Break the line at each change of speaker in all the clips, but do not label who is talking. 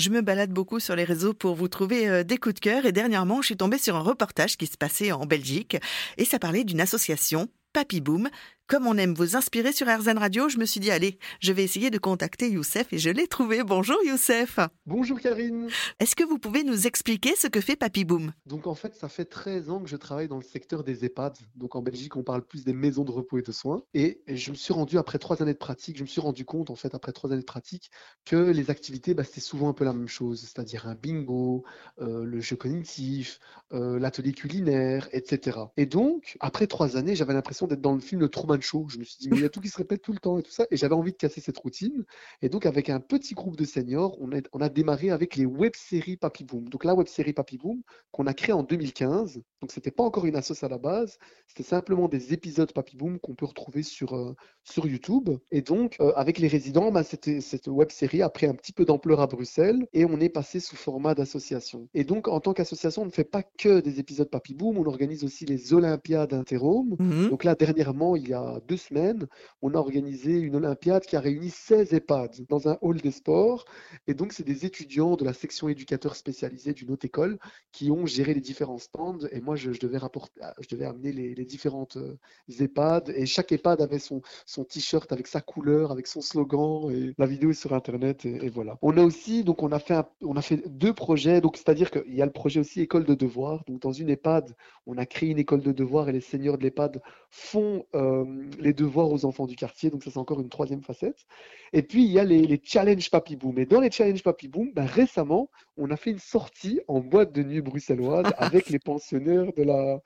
Je me balade beaucoup sur les réseaux pour vous trouver euh, des coups de cœur et dernièrement, je suis tombée sur un reportage qui se passait en Belgique et ça parlait d'une association Papy Boom. Comme on aime vous inspirer sur RZN Radio, je me suis dit, allez, je vais essayer de contacter Youssef et je l'ai trouvé. Bonjour Youssef.
Bonjour Karine.
Est-ce que vous pouvez nous expliquer ce que fait Papy Boom?
Donc en fait, ça fait 13 ans que je travaille dans le secteur des EHPAD. Donc en Belgique, on parle plus des maisons de repos et de soins. Et je me suis rendu, après trois années de pratique, je me suis rendu compte, en fait, après trois années de pratique, que les activités, bah, c'était souvent un peu la même chose. C'est-à-dire un bingo, euh, le jeu cognitif, euh, l'atelier culinaire, etc. Et donc, après trois années, j'avais l'impression d'être dans le film de Show. Je me suis dit, mais il y a tout qui se répète tout le temps et tout ça. Et j'avais envie de casser cette routine. Et donc, avec un petit groupe de seniors, on a, on a démarré avec les web-séries Papy Boom. Donc, la web-série Papy Boom, qu'on a créée en 2015. Donc, c'était pas encore une assoce à la base. C'était simplement des épisodes Papy Boom qu'on peut retrouver sur, euh, sur YouTube. Et donc, euh, avec les résidents, bah, c'était, cette web-série a pris un petit peu d'ampleur à Bruxelles et on est passé sous format d'association. Et donc, en tant qu'association, on ne fait pas que des épisodes Papy Boom, on organise aussi les Olympiades Interhome.
Mhm.
Donc là, dernièrement, il y a deux semaines, on a organisé une Olympiade qui a réuni 16 EHPAD dans un hall des sports. Et donc, c'est des étudiants de la section éducateurs spécialisés d'une haute école qui ont géré les différents stands. Et moi, je, devais, rapporter, je devais amener les, les différentes euh, EHPAD. Et chaque EHPAD avait son, t-shirt avec sa couleur, avec son slogan. Et la vidéo est sur Internet. Et, voilà. On a aussi, donc, on a fait, on a fait deux projets. Donc, c'est-à-dire qu'il y a le projet aussi école de devoirs. Donc, dans une EHPAD, on a créé une école de devoirs et les seniors de l'EHPAD font euh, les devoirs aux enfants du quartier. Donc, ça, c'est encore une troisième facette. Et puis, il y a les, les challenges Papy Boom. Et dans les challenges Papy Boom, ben, récemment, on a fait une sortie en boîte de nuit bruxelloise avec les pensionnaires de la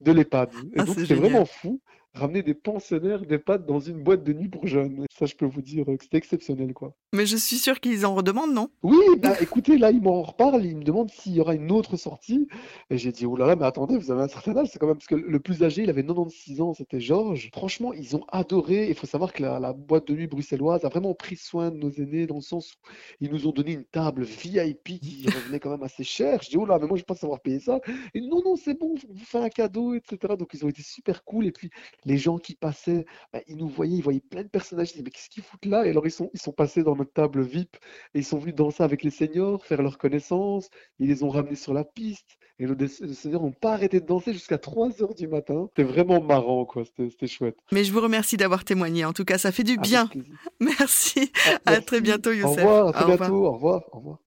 de l'EHPAD. Et
Ah,
donc,
c'est
vraiment fou. Ramener des pensionnaires d'EHPAD dans une boîte de nuit pour jeunes. Ça, je peux vous dire que c'était exceptionnel, quoi.
Mais je suis sûre qu'ils en redemandent, non?
Oui, bah, écoutez, là, il m'en reparle, il me demande s'il y aura une autre sortie. Et j'ai dit, oh là là, mais attendez, vous avez un certain âge, c'est quand même, parce que le plus âgé, il avait 96 ans, c'était Georges. Franchement, ils ont adoré. Il faut savoir que la, la boîte de nuit bruxelloise a vraiment pris soin de nos aînés, dans le sens où ils nous ont donné une table VIP qui revenait quand même assez cher. Je dis, oh là, mais moi, je pas savoir payer ça. Et non, non, c'est bon, on vous fait un cadeau, etc. Donc, ils ont été super cool. Et puis, les gens qui passaient, bah, ils nous voyaient, ils voyaient plein de personnages. Ils disaient, mais qu'est-ce qu'ils foutent là? Et alors, ils sont, ils sont passés dans notre table VIP et ils sont venus danser avec les seniors, faire leur connaissance. Ils les ont ramenés sur la piste. Et le- les seniors n'ont pas arrêté de danser jusqu'à 3 heures du matin. C'était vraiment marrant, quoi. C'était chouette.
Mais je vous remercie d'avoir témoigné. En tout cas, ça fait du bien. Merci.
Ah,
À très bientôt,
Au
Youssef.
revoir, à très
Au revoir.
bientôt. Au revoir. Au revoir.